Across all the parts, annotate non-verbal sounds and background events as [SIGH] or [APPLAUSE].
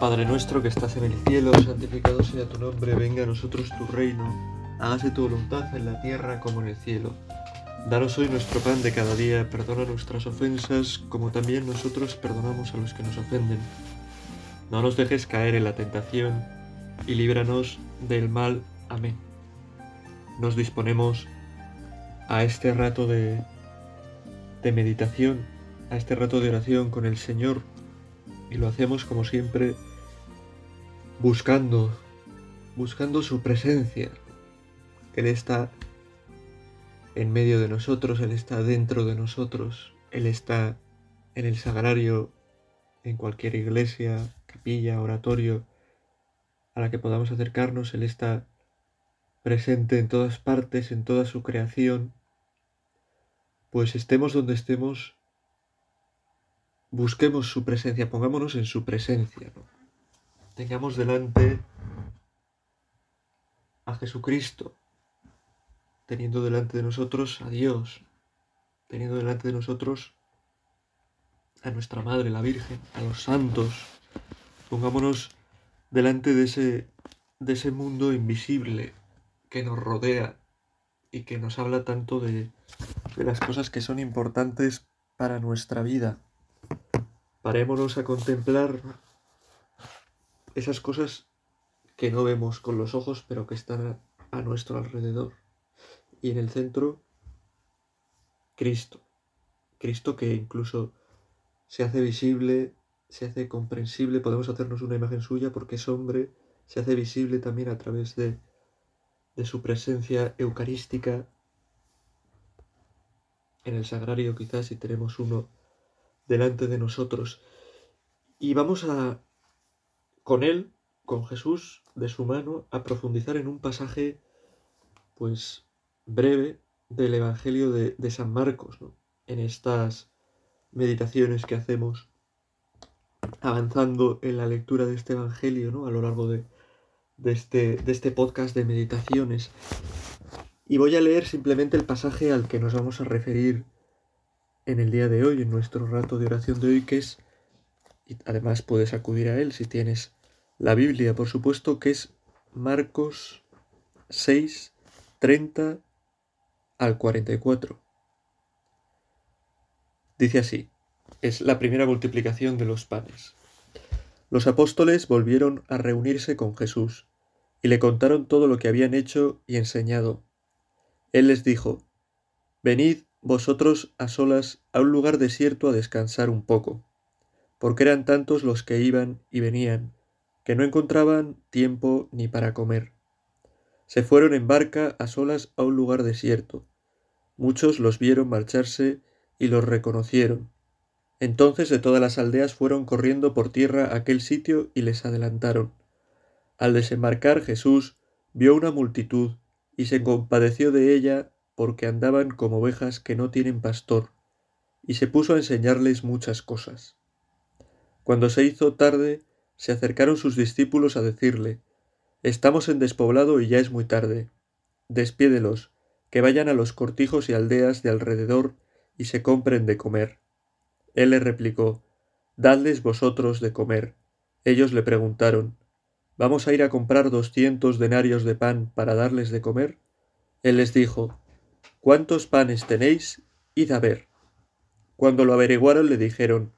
Padre nuestro que estás en el cielo, santificado sea tu nombre, venga a nosotros tu reino, hágase tu voluntad en la tierra como en el cielo. Danos hoy nuestro pan de cada día, perdona nuestras ofensas como también nosotros perdonamos a los que nos ofenden. No nos dejes caer en la tentación y líbranos del mal. Amén. Nos disponemos a este rato de, de meditación, a este rato de oración con el Señor y lo hacemos como siempre buscando, buscando su presencia. Él está en medio de nosotros, Él está dentro de nosotros, Él está en el sagrario, en cualquier iglesia, capilla, oratorio a la que podamos acercarnos, Él está presente en todas partes, en toda su creación, pues estemos donde estemos, busquemos su presencia, pongámonos en su presencia, tengamos delante a Jesucristo, teniendo delante de nosotros a Dios, teniendo delante de nosotros a nuestra Madre, la Virgen, a los santos. Pongámonos delante de ese, de ese mundo invisible que nos rodea y que nos habla tanto de, de las cosas que son importantes para nuestra vida. Parémonos a contemplar esas cosas que no vemos con los ojos, pero que están a, nuestro alrededor. Y en el centro, Cristo. Cristo que incluso se hace visible, se hace comprensible, podemos hacernos una imagen suya porque es hombre, se hace visible también a través de, de su presencia eucarística en el sagrario quizás si tenemos uno delante de nosotros. Y vamos a, con él, con Jesús, de su mano, a profundizar en un pasaje, pues, breve del Evangelio de, San Marcos, ¿no? en estas meditaciones que hacemos avanzando en la lectura de este Evangelio ¿no? a lo largo de, de, este, de este podcast de meditaciones. Y voy a leer simplemente el pasaje al que nos vamos a referir en el día de hoy, en nuestro rato de oración de hoy, que es, y además puedes acudir a él si tienes la Biblia, por supuesto, que es Marcos 6, 30 al 44. Dice así, es la primera multiplicación de los panes. Los apóstoles volvieron a reunirse con Jesús y le contaron todo lo que habían hecho y enseñado. Él les dijo, Venid vosotros a solas a un lugar desierto a descansar un poco, porque eran tantos los que iban y venían, que no encontraban tiempo ni para comer. Se fueron en barca a solas a un lugar desierto. Muchos los vieron marcharse y los reconocieron. Entonces de todas las aldeas fueron corriendo por tierra a aquel sitio y les adelantaron. Al desembarcar Jesús vio una multitud y se compadeció de ella porque andaban como ovejas que no tienen pastor, y se puso a enseñarles muchas cosas. Cuando se hizo tarde, se acercaron sus discípulos a decirle, Estamos en despoblado y ya es muy tarde. Despiédelos, que vayan a los cortijos y aldeas de alrededor y se compren de comer. Él le replicó, Dadles vosotros de comer. Ellos le preguntaron, ¿Vamos a ir a comprar doscientos denarios de pan para darles de comer? Él les dijo, ¿Cuántos panes tenéis? Id a ver. Cuando lo averiguaron le dijeron,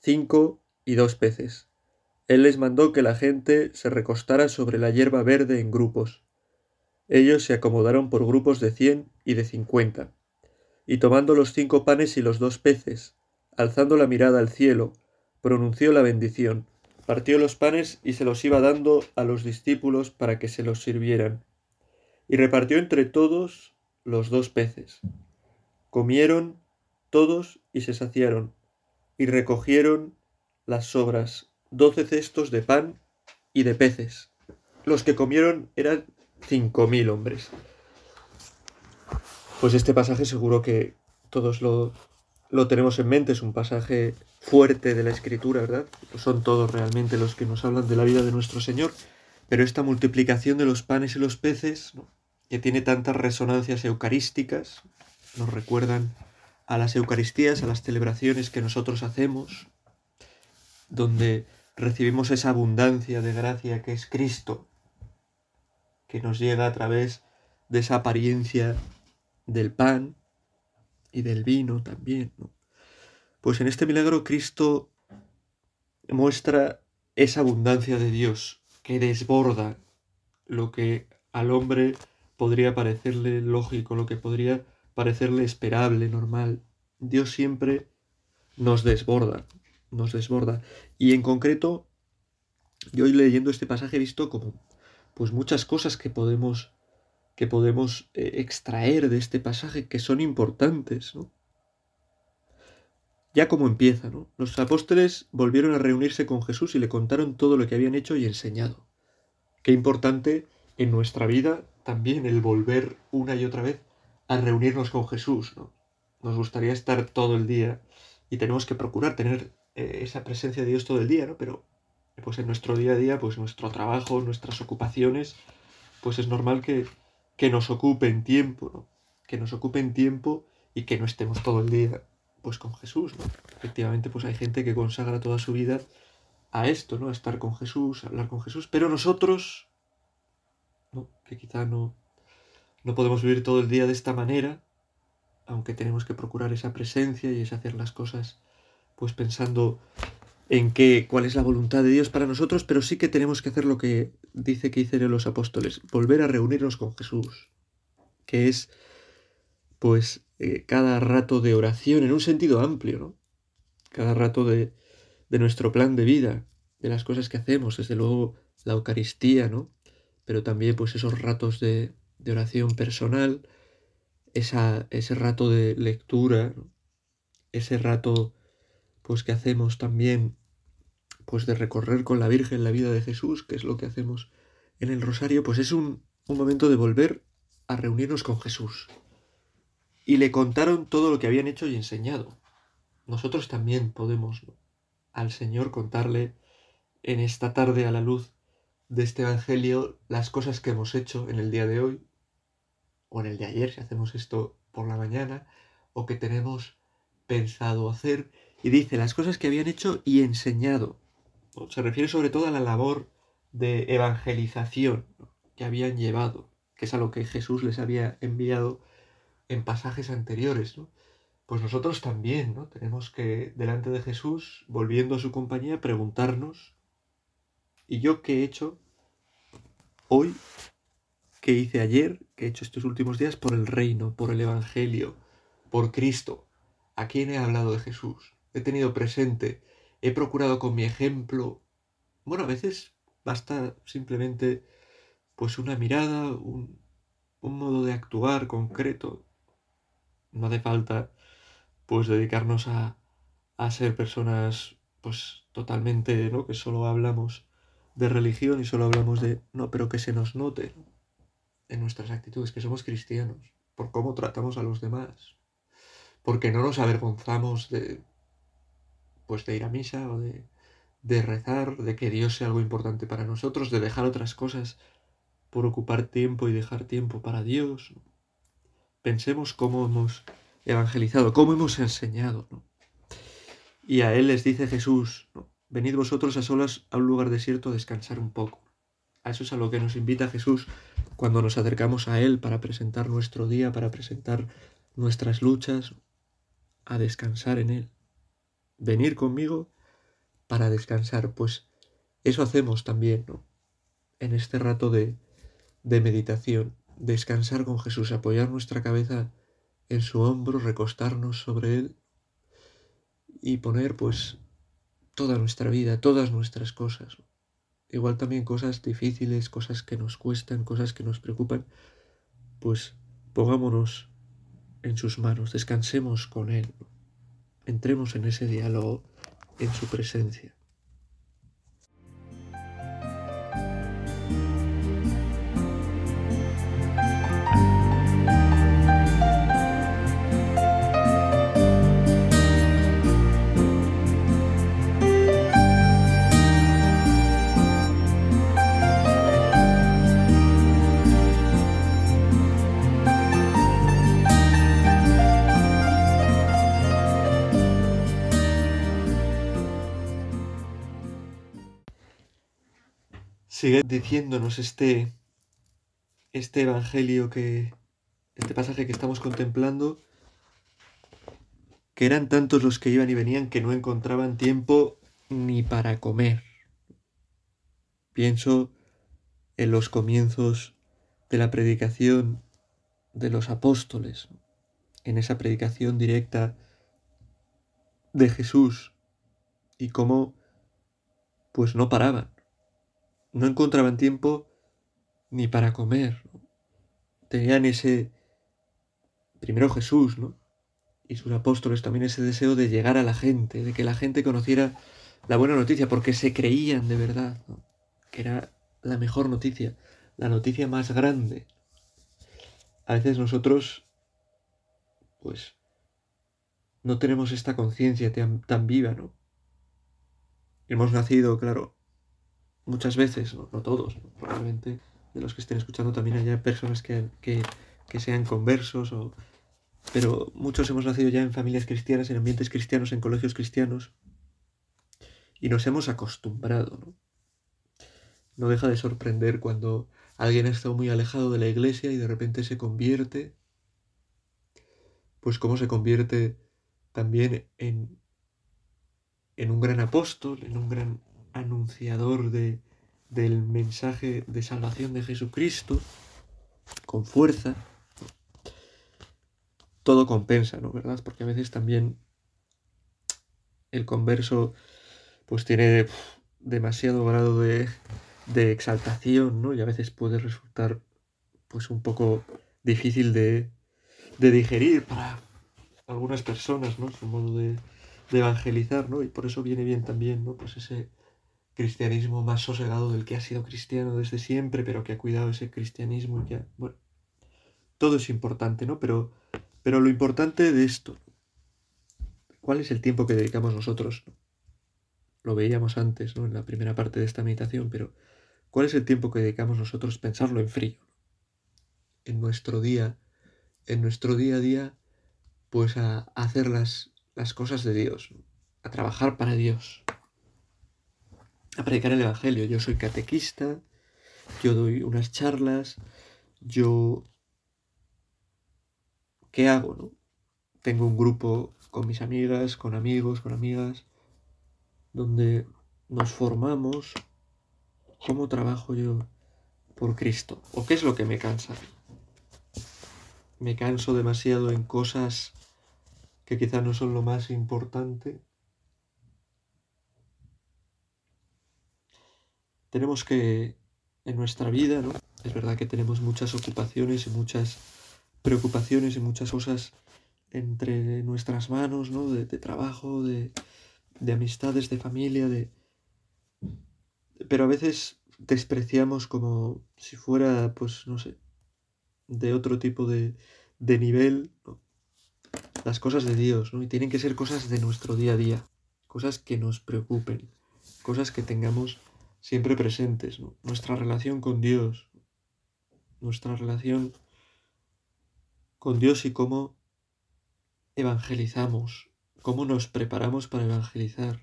Cinco y dos peces. Él les mandó que la gente se recostara sobre la hierba verde en grupos. Ellos se acomodaron por grupos de cien y de cincuenta y tomando los cinco panes y los dos peces, alzando la mirada al cielo, pronunció la bendición, partió los panes y se los iba dando a los discípulos para que se los sirvieran, y repartió entre todos los dos peces. Comieron todos y se saciaron, y recogieron las sobras, doce cestos de pan y de peces. Los que comieron eran cinco mil hombres. Pues este pasaje seguro que todos lo, lo tenemos en mente, es un pasaje fuerte de la escritura, ¿verdad? son todos realmente los que nos hablan de la vida de nuestro Señor, pero esta multiplicación de los panes y los peces, que tiene tantas resonancias eucarísticas, nos recuerdan a las Eucaristías, a las celebraciones que nosotros hacemos, donde recibimos esa abundancia de gracia que es Cristo, que nos llega a través de esa apariencia del pan y del vino también. Pues en este milagro Cristo muestra esa abundancia de Dios que desborda lo que al hombre podría parecerle lógico, lo que podría parecerle esperable, normal. Dios siempre nos desborda, nos desborda. Y en concreto, yo hoy leyendo este pasaje he visto como pues muchas cosas que podemos que podemos eh, extraer de este pasaje que son importantes. Ya como empieza, ¿no? Los apóstoles volvieron a reunirse con Jesús y le contaron todo lo que habían hecho y enseñado. Qué importante en nuestra vida también el volver una y otra vez a reunirnos con Jesús, ¿no? Nos gustaría estar todo el día y tenemos que procurar tener eh, esa presencia de Dios todo el día, ¿no? Pero pues en nuestro día a día, pues nuestro trabajo, nuestras ocupaciones, pues es normal que, que nos ocupen tiempo, ¿no? Que nos ocupen tiempo y que no estemos todo el día pues con Jesús, ¿no? Efectivamente, pues hay gente que consagra toda su vida a esto, ¿no? A estar con Jesús, a hablar con Jesús, pero nosotros, ¿no? Que quizá no, no podemos vivir todo el día de esta manera, aunque tenemos que procurar esa presencia y es hacer las cosas, pues pensando en qué, cuál es la voluntad de Dios para nosotros, pero sí que tenemos que hacer lo que dice que hicieron los apóstoles, volver a reunirnos con Jesús, que es, pues, eh, cada rato de oración en un sentido amplio, ¿no? Cada rato de, de nuestro plan de vida, de las cosas que hacemos, desde luego la Eucaristía, ¿no? Pero también pues esos ratos de, de oración personal, esa, ese rato de lectura, ese rato pues que hacemos también pues de recorrer con la Virgen la vida de Jesús, que es lo que hacemos en el rosario, pues es un, un momento de volver a reunirnos con Jesús, y le contaron todo lo que habían hecho y enseñado. Nosotros también podemos al Señor contarle en esta tarde a la luz de este Evangelio las cosas que hemos hecho en el día de hoy, o en el de ayer, si hacemos esto por la mañana, o que tenemos pensado hacer, y dice las cosas que habían hecho y enseñado. Se refiere sobre todo a la labor de evangelización que habían llevado, que es a lo que Jesús les había enviado en pasajes anteriores. Pues nosotros también, ¿no? Tenemos que, delante de Jesús, volviendo a su compañía, preguntarnos, ¿y yo qué he hecho hoy? ¿Qué hice ayer? ¿Qué he hecho estos últimos días por el reino, por el Evangelio, por Cristo? ¿A quién he hablado de Jesús? He tenido presente, he procurado con mi ejemplo. Bueno, a veces basta simplemente pues una mirada, un, un modo de actuar concreto, no hace falta pues dedicarnos a, a ser personas pues totalmente, ¿no? Que solo hablamos de religión y solo hablamos de, no, pero que se nos note en nuestras actitudes, que somos cristianos, por cómo tratamos a los demás, porque no nos avergonzamos de, pues de ir a misa o de, de rezar, de que Dios sea algo importante para nosotros, de dejar otras cosas por ocupar tiempo y dejar tiempo para Dios. Pensemos cómo hemos evangelizado, cómo hemos enseñado. Y a él les dice Jesús, venid vosotros a solas a un lugar desierto a descansar un poco. A eso es a lo que nos invita Jesús cuando nos acercamos a Él para presentar nuestro día, para presentar nuestras luchas, a descansar en Él. Venir conmigo para descansar. Pues eso hacemos también, ¿no? En este rato de, de meditación, descansar con Jesús, apoyar nuestra cabeza en su hombro, recostarnos sobre él y poner pues toda nuestra vida, todas nuestras cosas. Igual también cosas difíciles, cosas que nos cuestan, cosas que nos preocupan, pues pongámonos en sus manos, descansemos con Él, entremos en ese diálogo, en su presencia. Sigue diciéndonos este, este evangelio que, este pasaje que estamos contemplando, que eran tantos los que iban y venían que no encontraban tiempo ni para comer. Pienso en los comienzos de la predicación de los apóstoles, en esa predicación directa de Jesús y cómo pues no paraban, no encontraban tiempo ni para comer. Tenían ese primero Jesús, ¿no? Y sus apóstoles también ese deseo de llegar a la gente, de que la gente conociera la buena noticia, porque se creían de verdad, que era la mejor noticia, la noticia más grande. A veces nosotros, pues, no tenemos esta conciencia tan, viva, ¿no? Hemos nacido, claro, muchas veces, no, todos, probablemente de los que estén escuchando también haya personas que, que, que sean conversos o pero muchos hemos nacido ya en familias cristianas, en ambientes cristianos, en colegios cristianos, y nos hemos acostumbrado, ¿no? No deja de sorprender cuando alguien ha estado muy alejado de la iglesia y de repente se convierte, pues cómo se convierte también en, en un gran apóstol, en un gran anunciador de, del mensaje de salvación de Jesucristo, con fuerza, todo compensa, ¿no? ¿Verdad? Porque a veces también el converso pues tiene demasiado grado de, de, exaltación, ¿no? Y a veces puede resultar pues un poco difícil de, de digerir para algunas personas, ¿no? Su modo de, de, evangelizar, ¿no? Y por eso viene bien también, ¿no? Pues ese cristianismo más sosegado del que ha sido cristiano desde siempre, pero que ha cuidado ese cristianismo y que ha, bueno, todo es importante, ¿no? Pero pero lo importante de esto, ¿cuál es el tiempo que dedicamos nosotros? Lo veíamos antes, ¿no? En la primera parte de esta meditación, pero ¿cuál es el tiempo que dedicamos nosotros pensarlo en frío? En nuestro día, en nuestro día a día, pues a, hacer las, las cosas de Dios, a trabajar para Dios, a predicar el Evangelio. Yo soy catequista, yo doy unas charlas, yo ¿qué hago? No? Tengo un grupo con mis amigas, con amigos, con amigas, donde nos formamos. ¿Cómo trabajo yo por Cristo? ¿O qué es lo que me cansa? Me canso demasiado en cosas que quizás no son lo más importante. Tenemos que, en nuestra vida, ¿no? Es verdad que tenemos muchas ocupaciones y muchas preocupaciones y muchas cosas entre nuestras manos, ¿no? De, trabajo, de, de, amistades, de familia, de... Pero a veces despreciamos como si fuera, pues, no sé, de otro tipo de, de nivel, las cosas de Dios, ¿no? Y tienen que ser cosas de nuestro día a día, cosas que nos preocupen, cosas que tengamos siempre presentes, ¿no? Nuestra relación con Dios, nuestra relación con Dios y cómo evangelizamos, cómo nos preparamos para evangelizar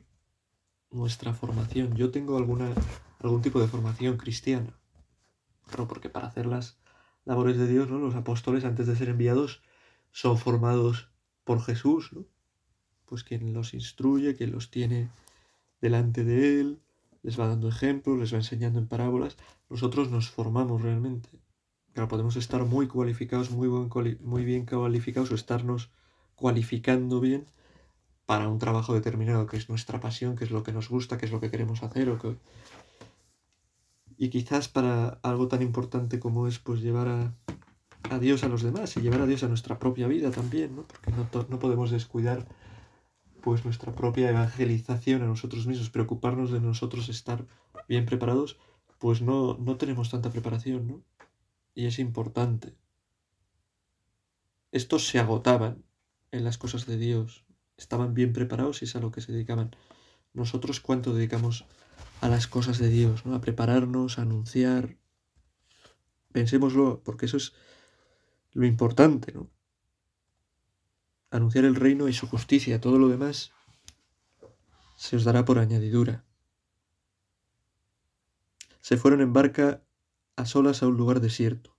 nuestra formación. Yo tengo alguna, algún tipo de formación cristiana. Claro, porque para hacer las labores de Dios, ¿no? Los apóstoles, antes de ser enviados, son formados por Jesús, ¿no? Pues quien los instruye, quien los tiene delante de Él, les va dando ejemplos, les va enseñando en parábolas. Nosotros nos formamos realmente podemos estar muy cualificados, muy, muy bien cualificados o estarnos cualificando bien para un trabajo determinado que es nuestra pasión, que es lo que nos gusta, que es lo que queremos hacer. O que... Y quizás para algo tan importante como es pues llevar a, a Dios a los demás y llevar a Dios a nuestra propia vida también, ¿no? porque no, no podemos descuidar pues nuestra propia evangelización a nosotros mismos, preocuparnos de nosotros estar bien preparados, pues no, no tenemos tanta preparación, ¿no? y es importante. Estos se agotaban en las cosas de Dios, estaban bien preparados y es a lo que se dedicaban. Nosotros cuánto dedicamos a las cosas de Dios, ¿no? a prepararnos, a anunciar. Pensémoslo, porque eso es lo importante, ¿no? Anunciar el reino y su justicia, todo lo demás se os dará por añadidura. se fueron en barca a solas a un lugar desierto.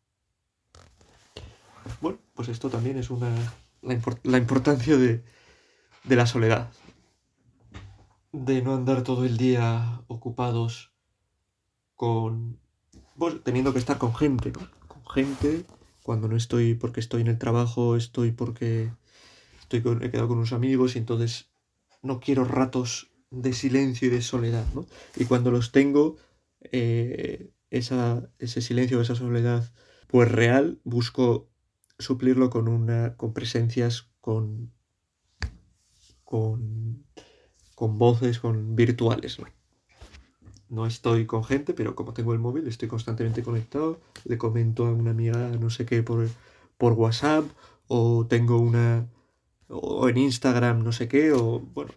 Bueno, pues esto también es una la, importancia de, de la soledad, de no andar todo el día ocupados con pues, teniendo que estar con gente, ¿no? Con gente cuando no estoy porque estoy en el trabajo, estoy porque estoy he quedado con unos amigos y entonces no quiero ratos de silencio y de soledad, ¿no? Y cuando los tengo, eh, esa, ese silencio, esa soledad, pues real, busco suplirlo con una, con presencias, con, con, con voces, con virtuales, ¿no? No estoy con gente, pero como tengo el móvil, estoy constantemente conectado. Le comento a una amiga no sé qué por, por WhatsApp, o tengo una. O en Instagram no sé qué, o bueno,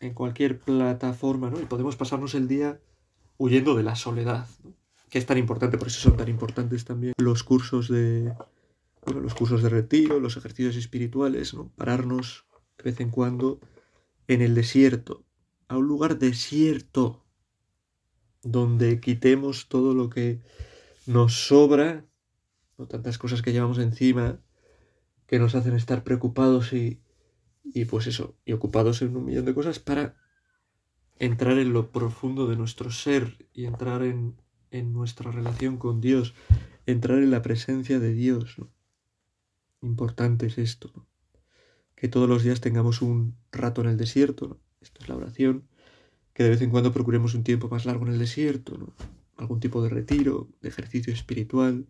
en, cualquier plataforma, ¿no? Y podemos pasarnos el día huyendo de la soledad, que es tan importante, por eso son tan importantes también los cursos de. Bueno, los cursos de retiro, los ejercicios espirituales, ¿no? Pararnos de vez en cuando en el desierto, a un lugar desierto, donde quitemos todo lo que nos sobra, o tantas cosas que llevamos encima que nos hacen estar preocupados y, y pues eso, y ocupados en un millón de cosas para entrar en lo profundo de nuestro ser y entrar en, en nuestra relación con Dios, entrar en la presencia de Dios. Importante es esto, que todos los días tengamos un rato en el desierto, esto es la oración, que de vez en cuando procuremos un tiempo más largo en el desierto, ¿no? algún tipo de retiro, de ejercicio espiritual.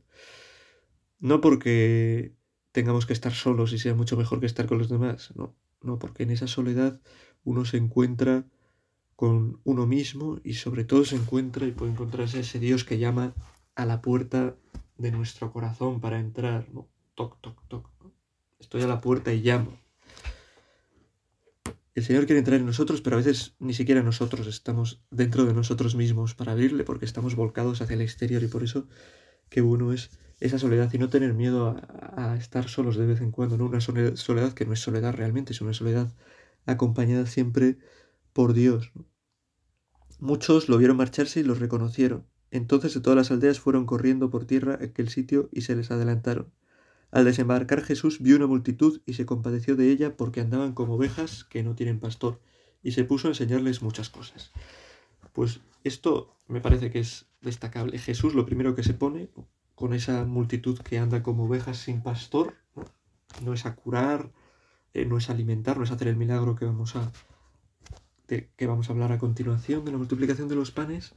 No porque tengamos que estar solos y sea mucho mejor que estar con los demás, no, no, porque en esa soledad uno se encuentra con uno mismo y sobre todo se encuentra y puede encontrarse ese Dios que llama a la puerta de nuestro corazón para entrar, ¿no? Toc, toc, toc. Estoy a la puerta y llamo. El Señor quiere entrar en nosotros, pero a veces ni siquiera nosotros estamos dentro de nosotros mismos para abrirle porque estamos volcados hacia el exterior y por eso qué bueno es esa soledad y no tener miedo a, estar solos de vez en cuando, ¿no? Una soledad que no es soledad realmente, es una soledad acompañada siempre por Dios. Muchos lo vieron marcharse y los reconocieron. Entonces de todas las aldeas fueron corriendo por tierra aquel sitio y se les adelantaron. Al desembarcar Jesús vio una multitud y se compadeció de ella porque andaban como ovejas que no tienen pastor, y se puso a enseñarles muchas cosas. Pues esto me parece que es destacable. Jesús lo primero que se pone con esa multitud que anda como ovejas sin pastor, no, es a curar, eh, no es a alimentar, no es hacer el milagro que vamos a, que vamos a hablar a continuación de la multiplicación de los panes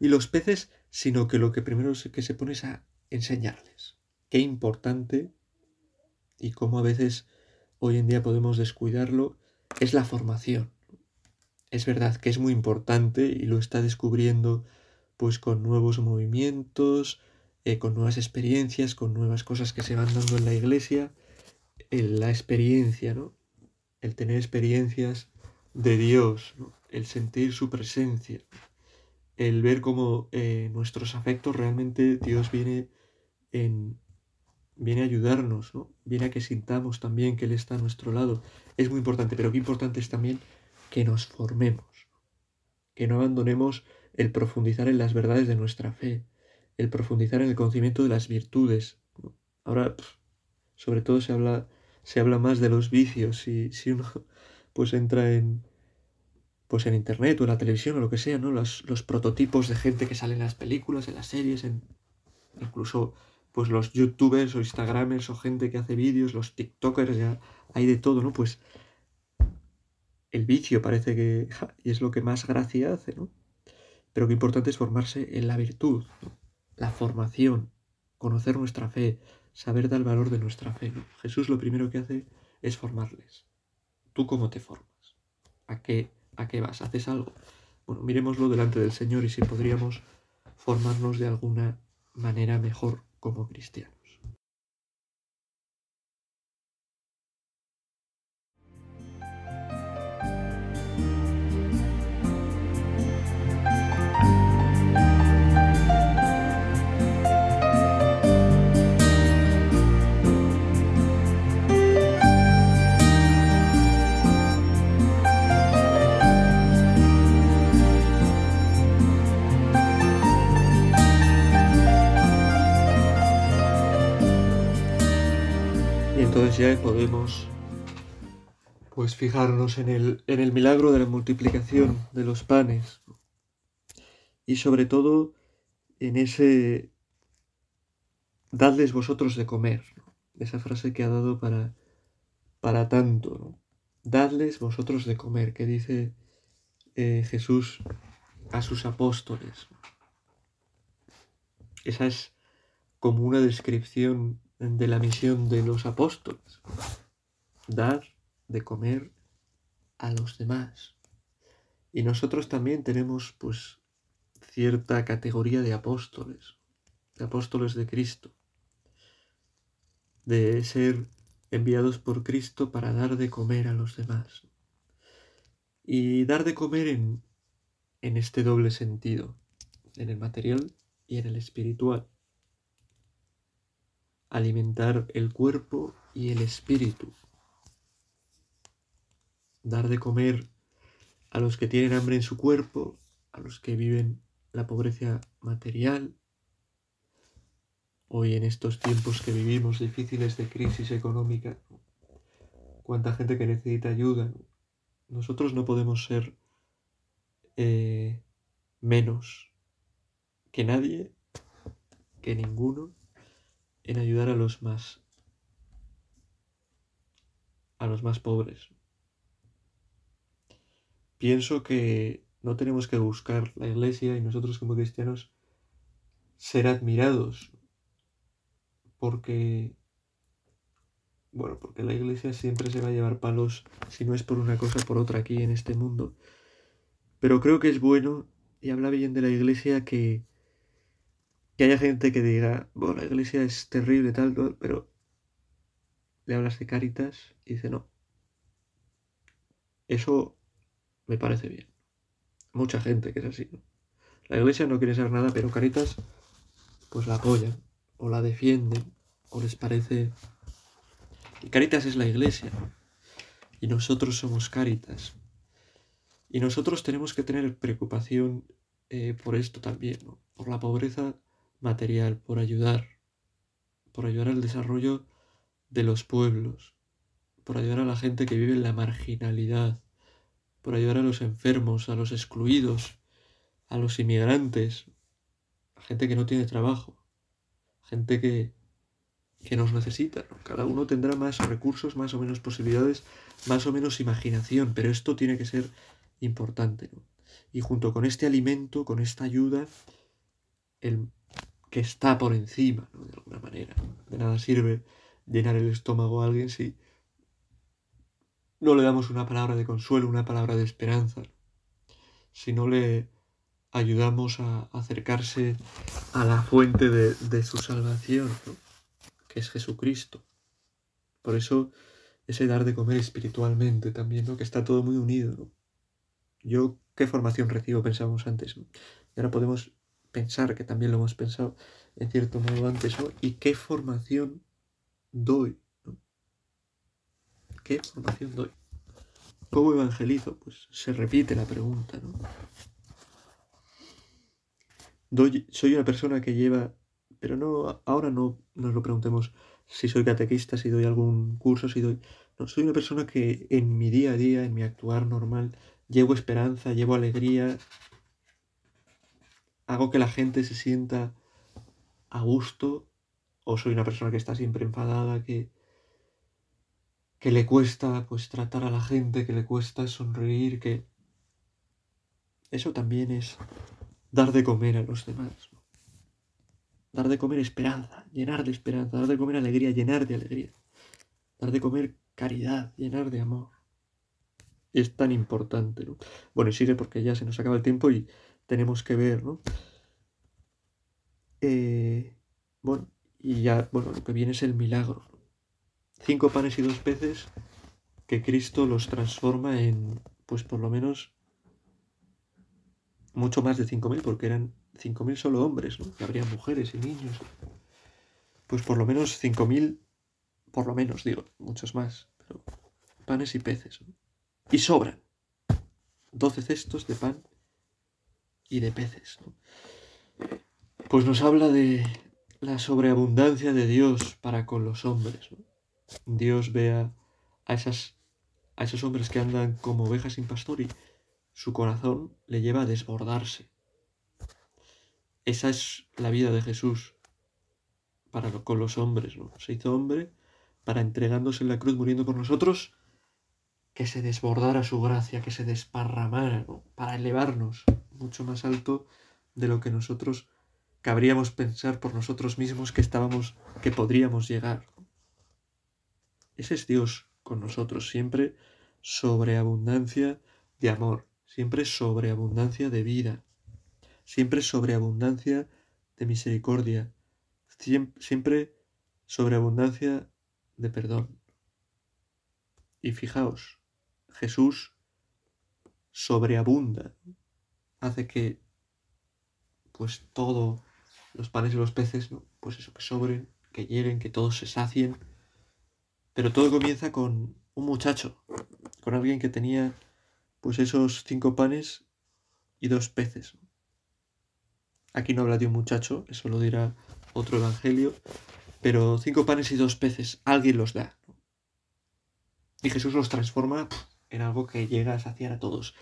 y los peces, sino que lo que primero que se pone es a enseñarles qué importante y cómo a veces hoy en día podemos descuidarlo es la formación. Es verdad que es muy importante y lo está descubriendo pues con nuevos movimientos, eh, con nuevas experiencias, con nuevas cosas que se van dando en la iglesia, en la experiencia, ¿no? El tener experiencias de Dios, el sentir su presencia, el ver cómo eh, nuestros afectos realmente Dios viene en, viene a ayudarnos, ¿no? Viene a que sintamos también que Él está a nuestro lado. Es muy importante, pero qué importante es también que nos formemos, que no abandonemos el profundizar en las verdades de nuestra fe, el profundizar en el conocimiento de las virtudes. Ahora, sobre todo se habla, se habla más de los vicios y si uno [LAUGHS] pues entra en pues en internet o en la televisión o lo que sea, ¿no? Los, los prototipos de gente que sale en las películas, en las series, en incluso pues los youtubers o instagramers o gente que hace vídeos, los tiktokers, ya hay de todo, ¿no? Pues el vicio parece que y es lo que más gracia hace, ¿no? Pero qué importante es formarse en la virtud, la formación, conocer nuestra fe, saber dar valor de nuestra fe. Jesús lo primero que hace es formarles. ¿Tú cómo te formas? ¿A qué, ¿A qué vas? ¿Haces algo? Bueno, miremoslo delante del Señor y si podríamos formarnos de alguna manera mejor como cristiano. Ya podemos pues fijarnos en el, en el milagro de la multiplicación de los panes y sobre todo en ese dadles vosotros de comer, esa frase que ha dado para, para tanto, ¿no? dadles vosotros de comer, que dice eh, Jesús a sus apóstoles. Esa es como una descripción de la misión de los apóstoles. Dar de comer a los demás. Y nosotros también tenemos pues cierta categoría de apóstoles, de apóstoles de Cristo, de ser enviados por Cristo para dar de comer a los demás. Y dar de comer en, en este doble sentido, en el material y en el espiritual. Alimentar el cuerpo y el espíritu dar de comer a los que tienen hambre en su cuerpo, a los que viven la pobreza material. Hoy en estos tiempos que vivimos difíciles de crisis económica, cuánta gente que necesita ayuda. Nosotros no podemos ser eh, menos que nadie, que ninguno, en ayudar a los más a los más pobres pienso que no tenemos que buscar la iglesia y nosotros como cristianos ser admirados porque bueno, porque la iglesia siempre se va a llevar palos si no es por una cosa por otra aquí en este mundo. Pero creo que es bueno y habla bien de la iglesia que que haya gente que diga, bueno, la iglesia es terrible tal, pero le hablas de Caritas y dice, no. Eso me parece bien. Mucha gente que es así. La iglesia no quiere ser nada, pero Caritas pues la apoyan, o la defienden, o les parece... Y Caritas es la iglesia, y nosotros somos Caritas. Y nosotros tenemos que tener preocupación eh, por esto también, por la pobreza material, por ayudar, por ayudar al desarrollo de los pueblos, por ayudar a la gente que vive en la marginalidad, por ayudar a los enfermos, a los excluidos, a los inmigrantes, a gente que no tiene trabajo, gente que, que nos necesita. Cada uno tendrá más recursos, más o menos posibilidades, más o menos imaginación, pero esto tiene que ser importante. Y junto con este alimento, con esta ayuda, el que está por encima, de alguna manera. De nada sirve llenar el estómago a alguien si no le damos una palabra de consuelo, una palabra de esperanza, si no le ayudamos a acercarse a la fuente de, su salvación, que es Jesucristo. Por eso ese dar de comer espiritualmente también, ¿no? que está todo muy unido. Yo, ¿qué formación recibo? Pensábamos antes. Y ahora podemos pensar que también lo hemos pensado en cierto modo antes. ¿Y qué formación doy? ¿Qué formación doy? ¿Cómo evangelizo? Pues se repite la pregunta, ¿no? soy una persona que lleva, pero no, ahora no nos lo preguntemos si soy catequista, si doy algún curso, si doy... No, soy una persona que en mi día a día, en mi actuar normal, llevo esperanza, llevo alegría, hago que la gente se sienta a gusto, o soy una persona que está siempre enfadada, que, que le cuesta pues tratar a la gente, que le cuesta sonreír, que eso también es dar de comer a los demás. Dar de comer esperanza, llenar de esperanza, dar de comer alegría, llenar de alegría. Dar de comer caridad, llenar de amor. Es tan importante, ¿no? Bueno, y sigue porque ya se nos acaba el tiempo y tenemos que ver, ¿no? Eh, bueno, y ya, bueno, lo que viene es el milagro cinco panes y dos peces que Cristo los transforma en, pues por lo menos, mucho más de cinco mil, porque eran cinco mil solo hombres, ¿no? Que habría mujeres y niños. Pues por lo menos cinco mil, por lo menos, digo, muchos más, pero panes y peces. Y sobran. Doce cestos de pan y de peces. Pues nos habla de la sobreabundancia de Dios para con los hombres. Dios vea a, esas, a esos hombres que andan como ovejas sin pastor y su corazón le lleva a desbordarse. Esa es la vida de Jesús para con los hombres, ¿no? Se hizo hombre para entregándose en la cruz, muriendo por nosotros, que se desbordara su gracia, que se desparramara, para elevarnos mucho más alto de lo que nosotros cabríamos pensar por nosotros mismos que estábamos, que podríamos llegar. Ese es Dios con nosotros, siempre sobreabundancia de amor, siempre sobreabundancia de vida, siempre sobreabundancia de misericordia, siempre sobreabundancia de perdón. Y fijaos, Jesús sobreabunda, hace que pues todo, los panes y los peces, pues eso, que sobren, que lleguen, que todos se sacien. Pero todo comienza con un muchacho, con alguien que tenía pues esos cinco panes y dos peces. Aquí no habla de un muchacho, eso lo dirá otro evangelio, pero cinco panes y dos peces, alguien los da. Y Jesús los transforma en algo que llega a saciar a todos.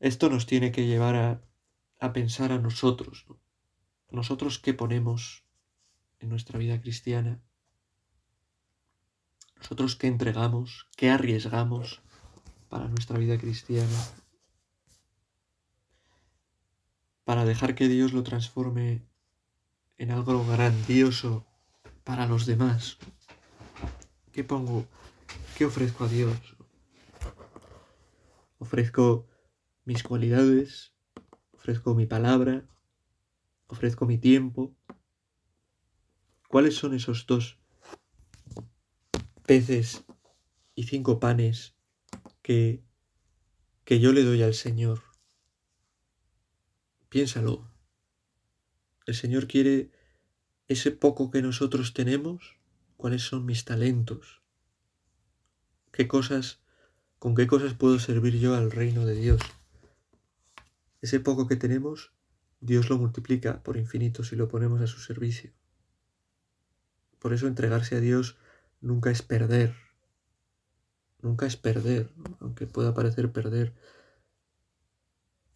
Esto nos tiene que llevar a, a pensar a nosotros. Nosotros qué ponemos en nuestra vida cristiana. Nosotros qué entregamos, qué arriesgamos para nuestra vida cristiana. Para dejar que Dios lo transforme en algo grandioso para los demás. ¿Qué pongo? ¿Qué ofrezco a Dios? Ofrezco mis cualidades, ofrezco mi palabra, ofrezco mi tiempo. ¿Cuáles son esos dos peces y cinco panes que, que yo le doy al Señor? Piénsalo. El Señor quiere ese poco que nosotros tenemos, cuáles son mis talentos, qué cosas, con qué cosas puedo servir yo al reino de Dios. Ese poco que tenemos, Dios lo multiplica por infinito si lo ponemos a su servicio. Por eso entregarse a Dios nunca es perder, nunca es perder, aunque pueda parecer perder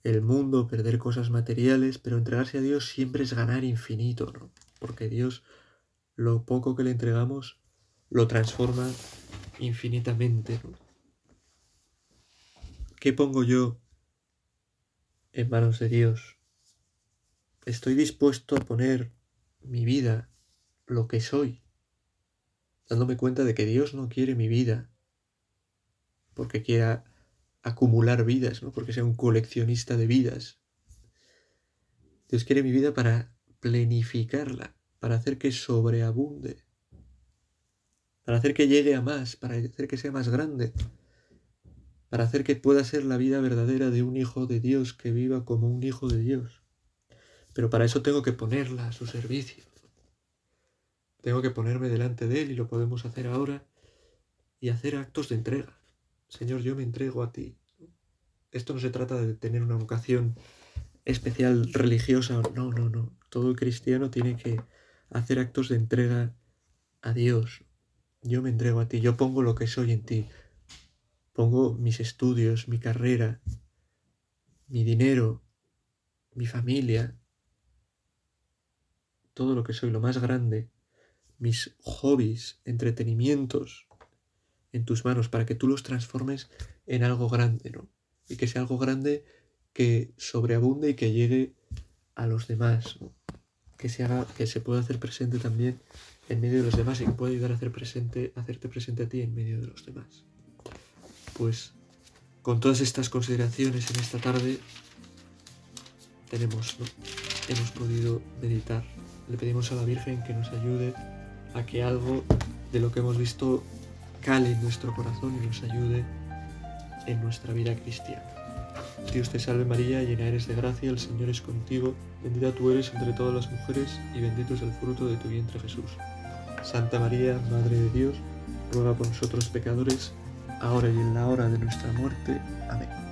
el mundo, perder cosas materiales, pero entregarse a Dios siempre es ganar infinito, ¿no? Porque Dios, lo poco que le entregamos, lo transforma infinitamente. ¿Qué pongo yo en manos de Dios? Estoy dispuesto a poner mi vida, lo que soy, dándome cuenta de que Dios no quiere mi vida porque quiera acumular vidas, ¿no? porque sea un coleccionista de vidas. Dios quiere mi vida para plenificarla, para hacer que sobreabunde, para hacer que llegue a más, para hacer que sea más grande, para hacer que pueda ser la vida verdadera de un hijo de Dios que viva como un hijo de Dios. Pero para eso tengo que ponerla a su servicio. Tengo que ponerme delante de Él y lo podemos hacer ahora y hacer actos de entrega. Señor, yo me entrego a ti. Esto no se trata de tener una vocación especial religiosa. No, no, no. Todo cristiano tiene que hacer actos de entrega a Dios. Yo me entrego a ti, yo pongo lo que soy en ti. Pongo mis estudios, mi carrera, mi dinero, mi familia, todo lo que soy, lo más grande, mis hobbies, entretenimientos, en tus manos para que tú los transformes en algo grande, ¿no? Y que sea algo grande que sobreabunde y que llegue a los demás, que se haga, que se pueda hacer presente también en medio de los demás y que pueda ayudar a hacer presente, hacerte presente a ti en medio de los demás. Pues con todas estas consideraciones en esta tarde tenemos, hemos podido meditar. Le pedimos a la Virgen que nos ayude a que algo de lo que hemos visto cale en nuestro corazón y nos ayude en nuestra vida cristiana. Dios te salve María, llena eres de gracia, el Señor es contigo, bendita tú eres entre todas las mujeres y bendito es el fruto de tu vientre Jesús. Santa María, Madre de Dios, ruega por nosotros pecadores, ahora y en la hora de nuestra muerte. Amén.